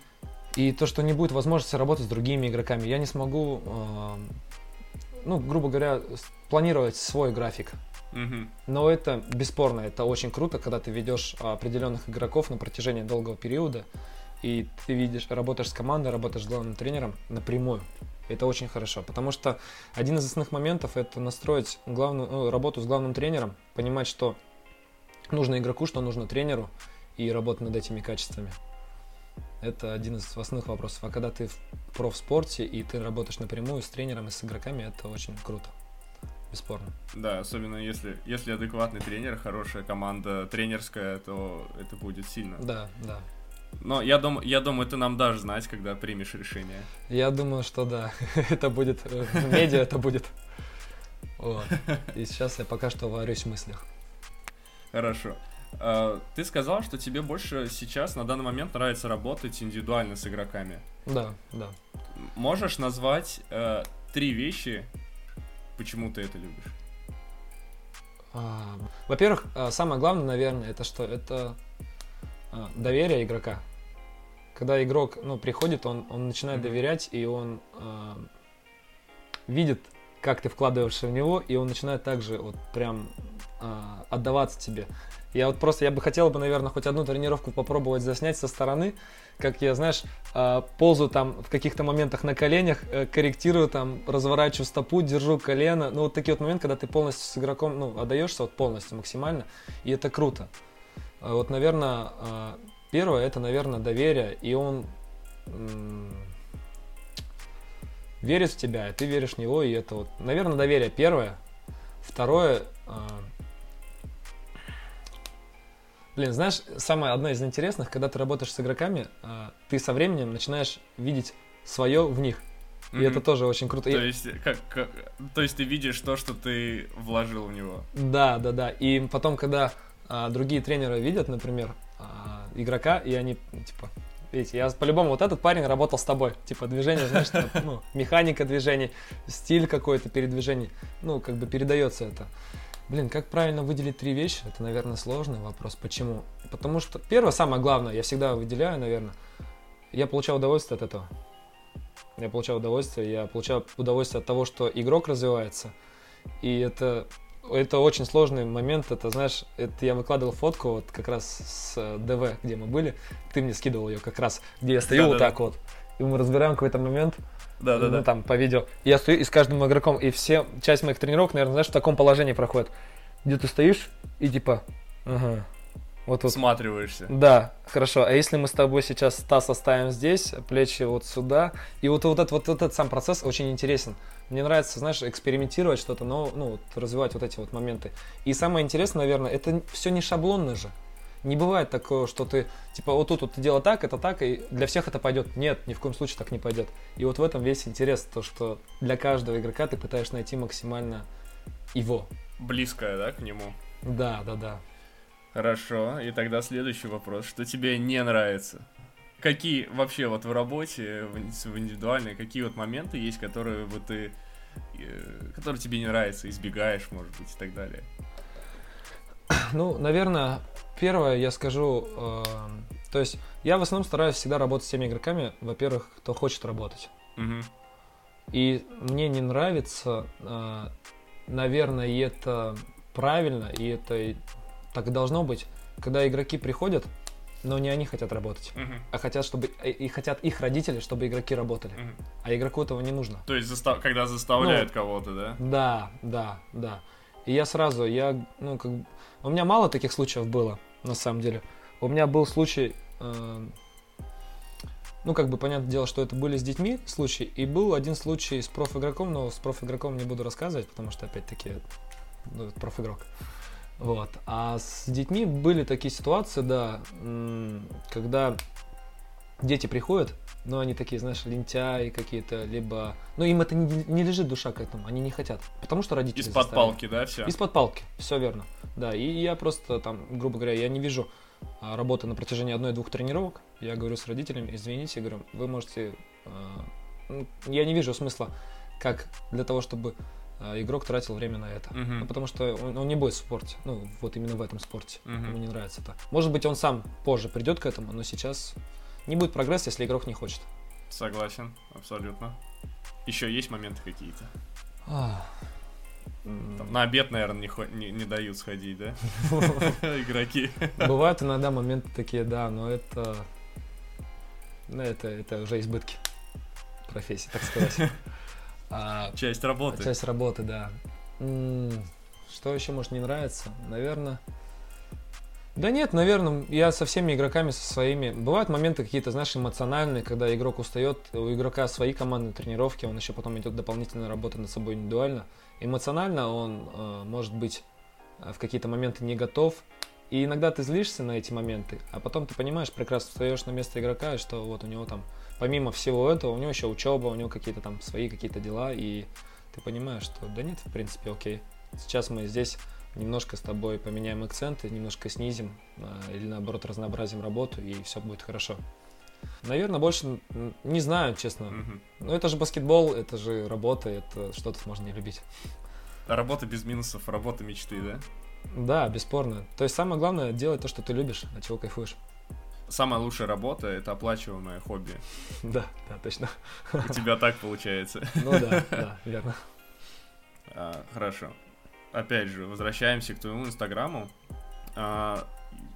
и то, что не будет возможности работать с другими игроками. Я не смогу, э, ну, грубо говоря, планировать свой график. Но это бесспорно, это очень круто, когда ты ведешь определенных игроков на протяжении долгого периода, и ты видишь, работаешь с командой, работаешь с главным тренером напрямую. Это очень хорошо, потому что один из основных моментов это настроить главную ну, работу с главным тренером, понимать, что нужно игроку, что нужно тренеру, и работать над этими качествами. Это один из основных вопросов. А когда ты в профспорте и ты работаешь напрямую с тренером и с игроками, это очень круто. Бесспорно. Да, особенно если, если адекватный тренер, хорошая команда тренерская, то это будет сильно. Да, да. Но я думаю, я думаю, ты нам дашь знать, когда примешь решение. Я думаю, что да. это будет э, в медиа, это будет. Вот. И сейчас я пока что варюсь в мыслях. Хорошо. А, Ты сказал, что тебе больше сейчас, на данный момент, нравится работать индивидуально с игроками. Да, да. Можешь назвать э, три вещи, почему ты это любишь? А, Во-первых, а, самое главное, наверное, это что? Это а, доверие игрока. Когда игрок ну, приходит, он, он начинает Мгм. доверять, и он а, видит, как ты вкладываешься в него, и он начинает также вот прям а, отдаваться тебе. Я вот просто, я бы хотел бы, наверное, хоть одну тренировку попробовать заснять со стороны, как я, знаешь, а, ползаю там в каких-то моментах на коленях, э, корректирую там, разворачиваю стопу, держу колено. Ну, вот такие вот моменты, когда ты полностью с игроком, ну, отдаешься вот полностью, максимально, и это круто. А Вот, наверное, а, первое, это, наверное, доверие, и он верит в тебя, и ты веришь в него, и это вот, наверное, доверие первое. Второе, а, блин, знаешь, самое одно из интересных, когда ты работаешь с игроками, ты со временем начинаешь видеть свое в них, и Мгм. это тоже очень круто. То есть, как, как- то есть ты видишь то, что ты вложил в него. Да, да, да. И потом, когда а, другие тренеры видят, например, а, игрока, и они, ну, типа, видите, я по-любому, вот этот парень работал с тобой. Типа, движение, знаешь, там, ну, механика движений, стиль какой-то передвижений. Ну, как бы передается это. Блин, как правильно выделить три вещи? Это, наверное, сложный вопрос. Почему? Потому что, первое, самое главное, я всегда выделяю, наверное, я получал удовольствие от этого. Я получал удовольствие, я получал удовольствие от того, что игрок развивается. И это, это очень сложный момент. Это, знаешь, это я выкладывал фотку вот как раз с э, ДВ, где мы были. Ты мне скидывал ее как раз, где я стою вот Да-да-да. так вот. и мы разбираем какой-то момент, Да, да, ну, да. там, по видео. Я стою и с каждым игроком, и все, часть моих тренировок, наверное, знаешь, в таком положении проходит. Где ты стоишь и типа, ага, вот тут. Всматриваешься. Да, хорошо. А если мы с тобой сейчас таз оставим здесь, плечи вот сюда, и вот, вот, этот, вот, этот сам процесс очень интересен. Мне нравится, знаешь, экспериментировать что-то, но, ну, вот, развивать вот эти вот моменты. И самое интересное, наверное, это все не шаблонно же. Не бывает такого, что ты, типа, вот тут вот ты делал так, это так, и для всех это пойдет. Нет, ни в коем случае так не пойдет. И вот в этом весь интерес, то, что для каждого игрока ты пытаешься найти максимально его. Близкая, да, к нему. Да, да, да. Хорошо. И тогда следующий вопрос. Что тебе не нравится? Какие вообще вот в работе, в ин- в индивидуальной, какие вот моменты есть, которые вот ты, э, которые тебе не нравятся, избегаешь, может быть, и так далее? Ну, наверное, первое я скажу, э, то есть я в основном стараюсь всегда работать с теми игроками, во-первых, кто хочет работать. Мгм. И мне не нравится, э, наверное, и это правильно, и это так и должно быть, когда игроки приходят, но не они хотят работать, Мгм. а хотят, чтобы и хотят их родители, чтобы игроки работали. Мгм. А игроку этого не нужно. То есть, застав- когда заставляют кого-то, да? Да, да, да. И я сразу, я, ну, как у меня мало таких случаев было, на самом деле. У меня был случай, э, ну, как бы, понятное дело, что это были с детьми случаи, и был один случай с профигроком, но с профигроком не буду рассказывать, потому что, опять-таки, ну, профигрок. Вот. А с детьми были такие ситуации, да, когда дети приходят, но они такие, знаешь, лентяи какие-то, либо... Ну, им это не, не лежит душа к этому, они не хотят. Потому что родители Из-под заставили. палки, да, все? Из-под палки, все верно. Да, и я просто там, грубо говоря, я не вижу а, работы на протяжении одной-двух тренировок. Я говорю с родителями, извините, говорю, вы можете... ну, я не вижу смысла, как для того, чтобы игрок тратил время на это. Мгм. Ну, потому что он, он не будет в спорте. Ну, вот именно в этом спорте. Мгм. Ему не нравится это. Может быть, он сам позже придет к этому, но сейчас не будет прогресса, если игрок не хочет. Согласен, абсолютно. Еще есть моменты какие-то? А, Там на обед, наверное, не, хо- не, не дают сходить, да? Игроки. Бывают иногда моменты такие, да, но это... Ну, это, это уже избытки профессии, так сказать. А, Часть работы. часть работы, да. Что еще, может, не нравится? Наверное... Да нет, наверное, я со всеми игроками, со своими... Бывают моменты какие-то, знаешь, эмоциональные, когда игрок устает, у игрока свои командные тренировки, он еще потом идет дополнительная работа над собой индивидуально. Эмоционально он, э, может быть, э, в какие-то моменты не готов, и иногда ты злишься на эти моменты, а потом ты понимаешь, прекрасно встаешь на место игрока, и что вот у него там, помимо всего этого, у него еще учеба, у него какие-то там свои какие-то дела, и ты понимаешь, что да нет, в принципе, окей. Сейчас мы здесь немножко с тобой поменяем акценты, немножко снизим а, или наоборот разнообразим работу, и все будет хорошо. Наверное, больше не знаю, честно. Мгм. Но это же баскетбол, это же работа, это что тут можно не любить. А Работа без минусов, работа мечты, да? Да, бесспорно. То есть самое главное делать то, что ты любишь, от чего кайфуешь. Самая лучшая работа — это оплачиваемое хобби. Да, да, точно. У тебя так получается. Ну да, да, верно. А, Хорошо. Опять же, возвращаемся к твоему инстаграму. А,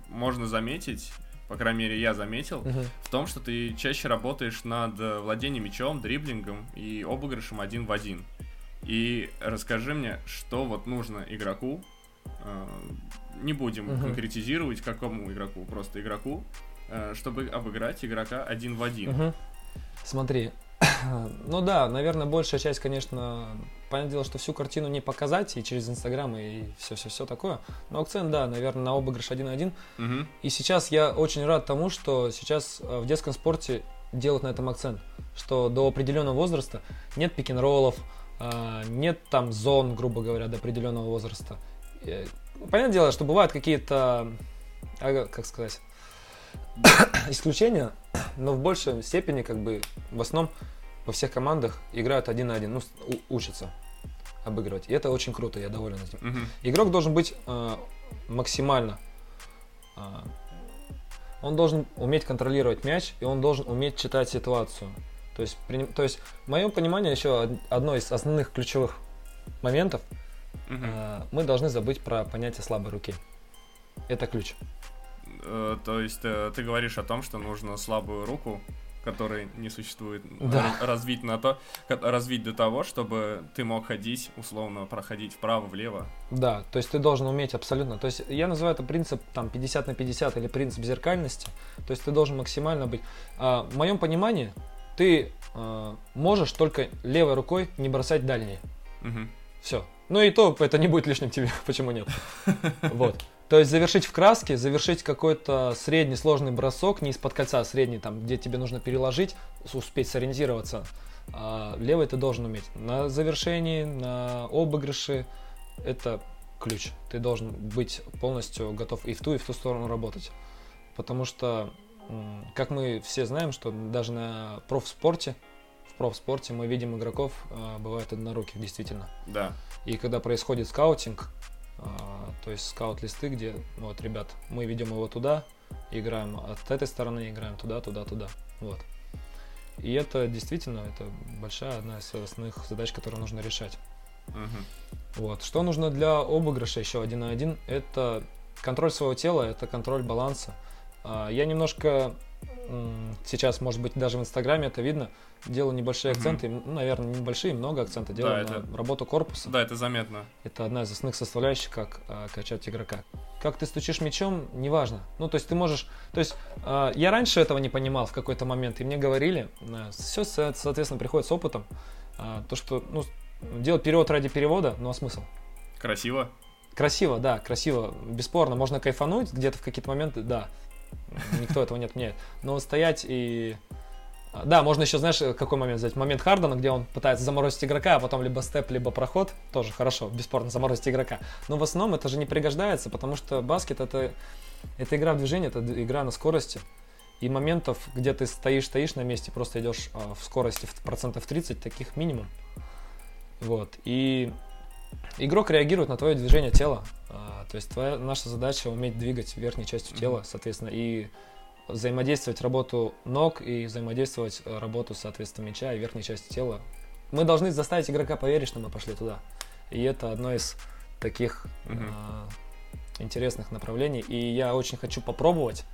Можно заметить, по крайней мере, я заметил, Мгм. в том, что ты чаще работаешь над э, владением мячом, дриблингом и обыгрышем один в один. И расскажи мне, что вот нужно игроку, э, не будем Мгм. конкретизировать, какому игроку, просто игроку, чтобы обыграть игрока один в один. Мгм. Смотри, ну да, наверное, большая часть, конечно, понятное дело, что всю картину не показать и через Инстаграм и все-все-все такое. Но акцент, да, наверное, на обыгрыш 1-1. Мгм. И сейчас я очень рад тому, что сейчас э, в детском спорте делают на этом акцент, что до определенного возраста нет пик-н-роллов, а, нет там зон, грубо говоря, до определенного возраста. Э, Понятное дело, что бывают какие-то, а, как сказать, исключения, но в большей степени, как бы, в основном во всех командах играют один на один, ну, учатся обыгрывать. И это очень круто, я доволен этим. Мгм. Игрок должен быть э, максимально. э, он должен уметь контролировать мяч, и он должен уметь читать ситуацию. То есть, приним- то есть в моем понимании еще од- одно из основных ключевых моментов Мгм. э, мы должны забыть про понятие слабой руки. Это ключ. Э, То есть э, ты говоришь о том, что нужно слабую руку который не существует, Да. ра- развить на то, развить до того, чтобы ты мог ходить, условно, проходить вправо, влево. Да, то есть ты должен уметь абсолютно. То есть я называю это принцип там 50 на 50 или принцип зеркальности. То есть ты должен максимально быть. А, в моем понимании ты а, можешь только левой рукой не бросать дальние. Мгм. Все. Ну и то это не будет лишним тебе, почему нет. Вот. То есть завершить в краске, завершить какой-то средний сложный бросок, не из-под кольца, а средний, там, где тебе нужно переложить, успеть сориентироваться. А левый ты должен уметь. На завершении, на обыгрыше это ключ. Ты должен быть полностью готов и в ту, и в ту сторону работать. Потому что, как мы все знаем, что даже на профспорте, в профспорте мы видим игроков, а, бывают одноруких, действительно. Да. И когда происходит скаутинг, то есть скаут-листы, где, вот, ребят, мы ведем его туда, играем от этой стороны, играем туда, туда, туда. Вот. И это действительно, это большая одна из основных задач, которые нужно решать. Мгм. Вот. Что нужно для обыгрыша еще один на один? Это контроль своего тела, это контроль баланса. А, Я немножко сейчас, может быть, даже в Инстаграме это видно, делаю небольшие акценты, ну, наверное, небольшие, много акцентов делаю Да, на это- работу корпуса. Да, это заметно. Это одна из основных составляющих, как а, качать игрока. Как ты стучишь мячом, неважно. Ну, то есть ты можешь... То есть а, я раньше этого не понимал в какой-то момент, и мне говорили, все, соответственно, приходит с опытом, а, то, что, ну, делать перевод ради перевода, ну, а смысл? Красиво. Красиво, да, красиво, бесспорно. Можно кайфануть где-то в какие-то моменты, да. Никто этого не отменяет. Но стоять и... а, Да, можно еще, знаешь, какой момент взять? Момент Хардена, где он пытается заморозить игрока, а потом либо степ, либо проход. Тоже хорошо, бесспорно, заморозить игрока. Но в основном это же не пригождается, потому что баскет это, это игра в движении, это игра на скорости. И моментов, где ты стоишь, стоишь на месте, просто идешь а, в скорости в процентов 30, таких минимум. Вот. И игрок реагирует на твое движение тела. То есть твоя, наша задача уметь двигать верхней частью тела, Мгм. соответственно, и взаимодействовать работу ног и взаимодействовать э, работу, соответственно, мяча и верхней части тела. Мы должны заставить игрока поверить, что мы пошли туда. И это одно из таких Мгм. а, интересных направлений. И я очень хочу попробовать.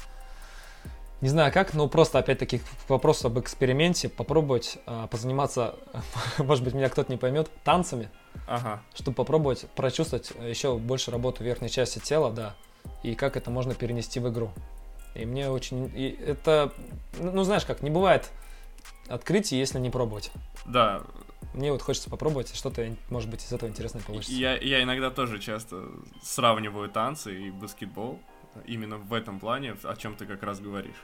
Не знаю как, но просто опять-таки к вопросу об эксперименте попробовать а, позаниматься, может быть, меня кто-то не поймет, танцами Ага. чтобы попробовать прочувствовать еще больше работу верхней части тела, да, и как это можно перенести в игру. И мне очень... И это, ну, знаешь как, не бывает открытий, если не пробовать. Да, Мне вот хочется попробовать, что-то, может быть, из этого интересное получится. я, я иногда тоже часто сравниваю танцы и баскетбол. Именно в этом плане, о чем ты как раз говоришь.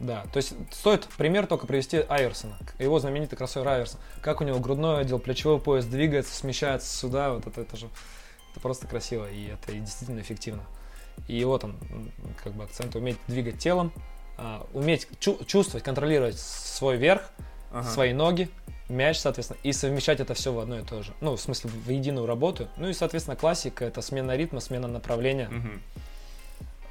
Да, то есть стоит пример только привести Айверсона, его знаменитый кроссовер Айверсон. Как у него грудной отдел, плечевой пояс двигается, смещается сюда, вот это, это же это просто красиво, и это и действительно эффективно. И вот он, как бы акцент, уметь двигать телом, а, уметь чу- чувствовать, контролировать свой верх, Ага. свои ноги, мяч, соответственно, и совмещать это все в одно и то же. Ну, в смысле, в единую работу. Ну и, соответственно, классика — это смена ритма, смена направления. Мгм.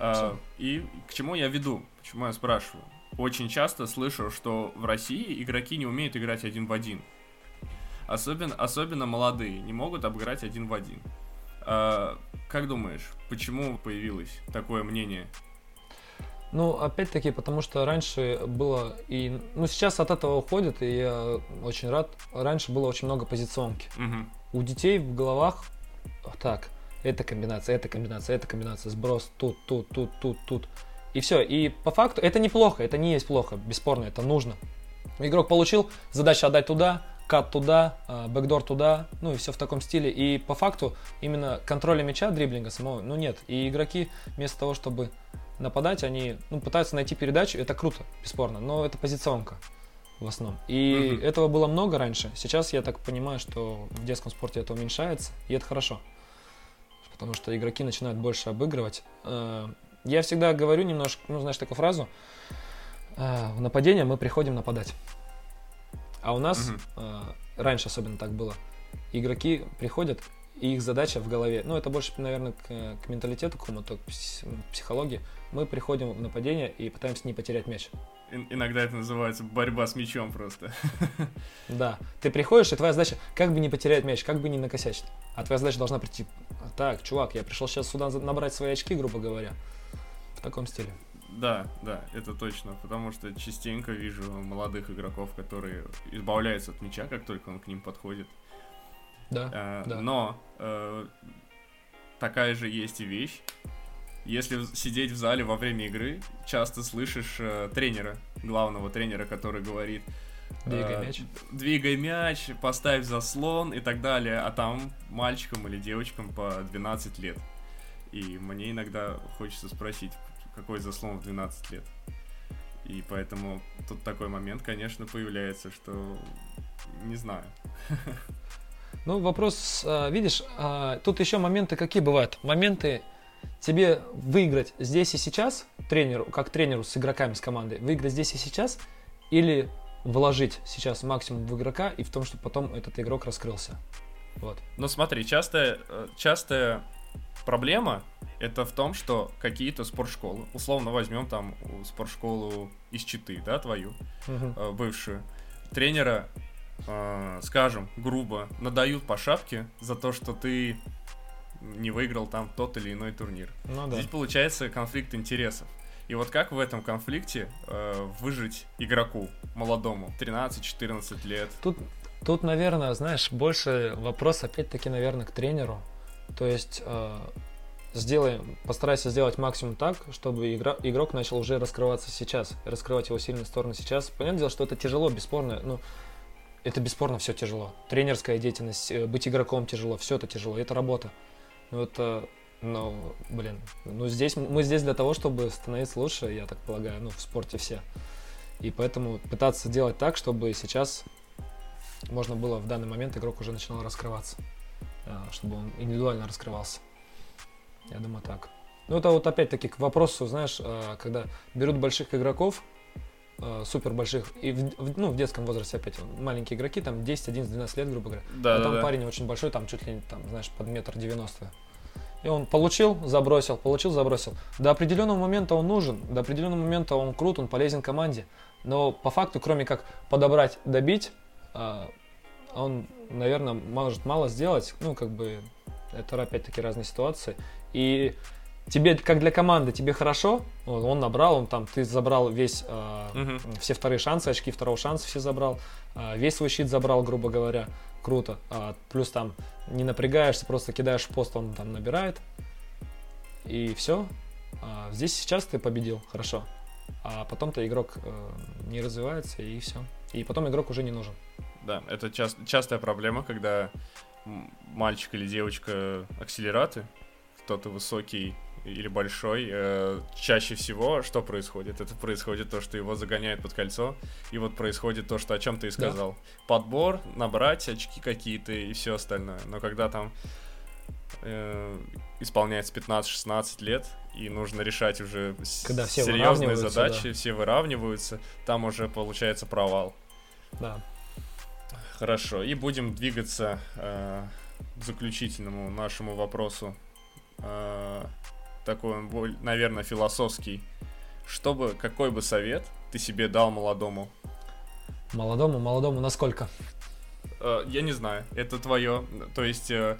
А, и к чему я веду? Почему я спрашиваю? Очень часто слышу, что в России игроки не умеют играть один в один. Особенно, особенно молодые не могут обыграть один в один. А, как думаешь, почему появилось такое мнение? Ну, опять-таки, потому что раньше было и... Ну, сейчас от этого уходит, и я очень рад. Раньше было очень много позиционки. Мгм. У детей в головах так, эта комбинация, эта комбинация, эта комбинация, сброс тут, тут, тут, тут, тут. И все. И по факту это неплохо, это не есть плохо, бесспорно, это нужно. Игрок получил, задача отдать туда, кат туда, а, бэкдор туда, ну и все в таком стиле. И по факту именно контроля мяча, дриблинга самого, ну нет. И игроки вместо того, чтобы нападать, они ну, пытаются найти передачу, это круто, бесспорно, но это позиционка в основном. И Мгм. этого было много раньше. Сейчас я так понимаю, что в детском спорте это уменьшается, и это хорошо. Потому что игроки начинают больше обыгрывать. Э, Я всегда говорю немножко, ну, знаешь, такую фразу. э, В нападение мы приходим нападать. А у нас, э, раньше особенно так было, игроки приходят, и их задача в голове, ну, это больше, наверное, к, к менталитету какому-то, к пс- психологии. Мы приходим в нападение и пытаемся не потерять мяч. Ин- Иногда это называется борьба с мячом просто. Да. Ты приходишь, и твоя задача, как бы не потерять мяч, как бы не накосячить. А твоя задача должна прийти, так, чувак, я пришел сейчас сюда набрать свои очки, грубо говоря. В таком стиле. Да, да, это точно, потому что частенько вижу молодых игроков, которые избавляются от мяча, как только он к ним подходит. Да, Э, да. Но э, такая же есть и вещь. Если сидеть в зале во время игры, часто слышишь э, тренера, главного тренера, который говорит Двигай э, мяч. двигай мяч, поставь заслон и так далее, а там мальчикам или девочкам по 12 лет. И мне иногда хочется спросить, какой заслон в 12 лет. И поэтому тут такой момент, конечно, появляется, что не знаю. Ну, вопрос, а, видишь, а, тут еще моменты какие бывают? Моменты тебе выиграть здесь и сейчас, тренеру, как тренеру с игроками, с командой, выиграть здесь и сейчас, или вложить сейчас максимум в игрока и в том, чтобы потом этот игрок раскрылся. Вот. Ну смотри, частая, э, частая проблема это в том, что какие-то спортшколы, условно возьмем там спортшколу из Читы, да, твою, э, бывшую, тренера, э, скажем, грубо, надают по шапке за то, что ты не выиграл там тот или иной турнир. Ну да. Здесь получается конфликт интересов. И вот как в этом конфликте э, выжить игроку молодому, 13-14 лет? Тут, тут, наверное, знаешь, больше вопрос опять-таки, наверное, к тренеру. То есть э, сделай, постарайся сделать максимум так, чтобы игра, игрок начал уже раскрываться сейчас, раскрывать его сильные стороны сейчас. Понятное дело, что это тяжело, бесспорно. Ну, это бесспорно все тяжело. Тренерская деятельность, э, быть игроком тяжело, все это тяжело, это работа. Ну, это, ну, блин, ну здесь мы здесь для того, чтобы становиться лучше, я так полагаю, ну, в спорте все. И поэтому пытаться делать так, чтобы сейчас можно было в данный момент игрок уже начинал раскрываться, а, чтобы он индивидуально раскрывался. Я думаю так. Ну это вот опять-таки к вопросу, знаешь, а, когда берут больших игроков, а, супер больших, и в, в- ну, в детском возрасте опять маленькие игроки, там 10, 11, 12 лет, грубо говоря, Да, а да, там да. парень очень большой, там чуть ли не, там, знаешь, под метр девяносто. И он получил, забросил, получил, забросил. До определенного момента он нужен, до определенного момента он крут, он полезен команде. Но по факту, кроме как подобрать, добить, а, он, наверное, может мало сделать. Ну, как бы, это опять-таки разные ситуации. И тебе, как для команды, тебе хорошо, он набрал, он там, ты забрал весь, а, Мгм. все вторые шансы, очки второго шанса все забрал, а, весь свой щит забрал, грубо говоря, круто. А, плюс там не напрягаешься, просто кидаешь пост, он там набирает, и все. здесь сейчас ты победил, хорошо. А потом-то игрок э, не развивается, и все. И потом игрок уже не нужен. Да, это част- частая проблема, когда мальчик или девочка акселераты, кто-то высокий или большой, э, чаще всего что происходит? Это происходит то, что его загоняют под кольцо, и вот происходит то, что о чем ты и Да. сказал. Подбор, набрать очки какие-то и все остальное. Но когда там э, исполняется 15-16 лет, и нужно решать уже Когда все серьезные задачи, все выравниваются, там уже получается провал. Да. Хорошо, и будем двигаться э, к заключительному нашему вопросу. Э, такой наверное, философский. Чтобы, какой бы совет ты себе дал молодому? Молодому, молодому насколько? Э, я не знаю, это твое. То есть, э,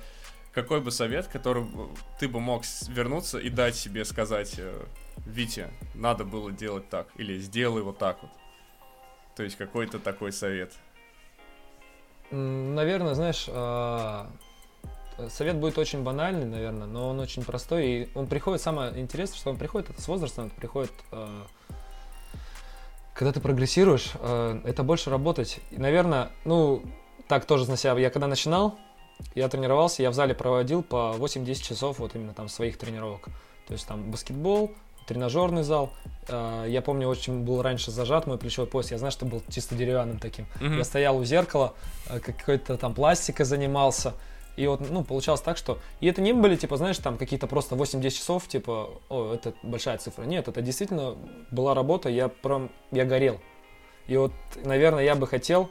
какой бы совет, который ты бы мог вернуться и дать себе сказать, э, Витя, надо было делать так, или сделай вот так вот. То есть, какой-то такой совет. Наверное, знаешь, а, совет будет очень банальный, наверное, но он очень простой. И он приходит, самое интересное, что он приходит это с возрастом, это приходит, а, когда ты прогрессируешь, а, это больше работать. И, наверное, ну, так тоже на себя, я когда начинал, я тренировался, я в зале проводил по 8-10 часов вот именно там своих тренировок. То есть там баскетбол, тренажерный зал. А, Я помню, очень был раньше зажат мой плечевой пояс. Я знаю, что был чисто деревянным таким. Мгм. Я стоял у зеркала, э, какой-то там пластикой занимался. И вот, ну, получалось так, что... И это не были, типа, знаешь, там какие-то просто 8-10 часов, типа, о, это большая цифра. Нет, это действительно была работа, я прям, я горел. И вот, наверное, я бы хотел,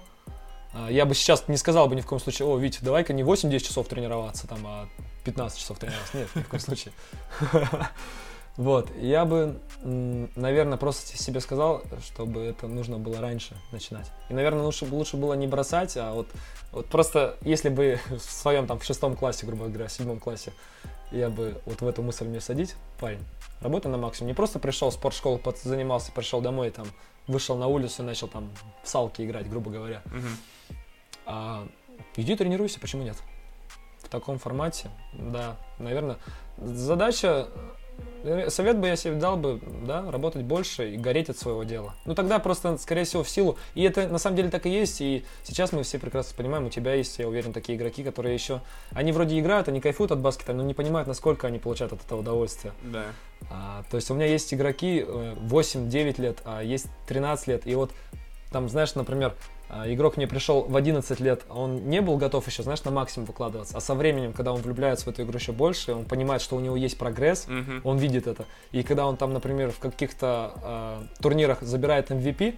а, я бы сейчас не сказал бы ни в коем случае, о, Витя, давай-ка не 8-10 часов тренироваться, там, а 15 часов тренироваться. Нет, ни в коем случае. Вот, я бы, наверное, просто себе сказал, чтобы это нужно было раньше начинать. И, наверное, лучше, лучше было не бросать, а вот, вот просто, если бы в своем там в шестом классе, грубо говоря, в седьмом классе, я бы вот в эту мысль мне садить, парень, работай на максимум. Не просто пришел в спортшколу, занимался, пришел домой, там, вышел на улицу и начал там в салки играть, грубо говоря. А иди тренируйся, почему нет? В таком формате, да, наверное. Задача, совет бы я себе дал бы, да, работать больше и гореть от своего дела. Ну тогда просто, скорее всего, в силу, и это на самом деле так и есть, и сейчас мы все прекрасно понимаем, у тебя есть, я уверен, такие игроки, которые еще, они вроде играют, они кайфуют от баскета, но не понимают, насколько они получают от этого удовольствие. Да. А, то есть у меня есть игроки э, 8-9 лет, а есть 13 лет. И вот там, знаешь, например, игрок мне пришел в 11 лет, а он не был готов еще, знаешь, на максимум выкладываться. А со временем, когда он влюбляется в эту игру еще больше, он понимает, что у него есть прогресс, Мгм. он видит это. И когда он там, например, в каких-то а, турнирах забирает MVP,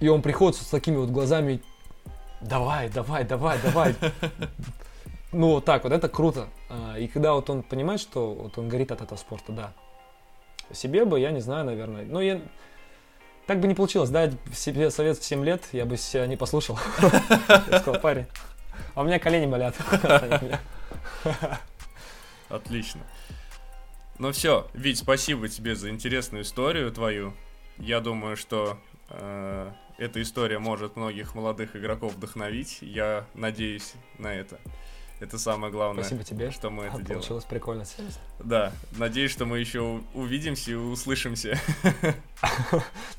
и он приходит с такими вот глазами, давай, давай, давай, давай. Ну, вот так вот, это круто. А, И когда вот он понимает, что вот он горит от этого спорта, да. Себе бы, я не знаю, наверное. Ну, я... Так бы не получилось, дать себе совет в 7 лет, я бы себя не послушал. Я сказал, парень, а у меня колени болят. Отлично. Ну все, Вить, спасибо тебе за интересную историю твою. Я думаю, что э, эта история может многих молодых игроков вдохновить. Я надеюсь на это. Это самое главное, Спасибо тебе. что мы это делаем. Получилось прикольно. Да, надеюсь, что мы еще увидимся и услышимся.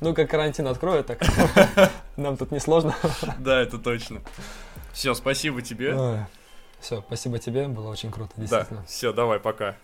Ну, как карантин откроет, так нам тут не сложно. Да, это точно. Все, спасибо тебе. Все, спасибо тебе, было очень круто, Да, действительно. все, давай, пока.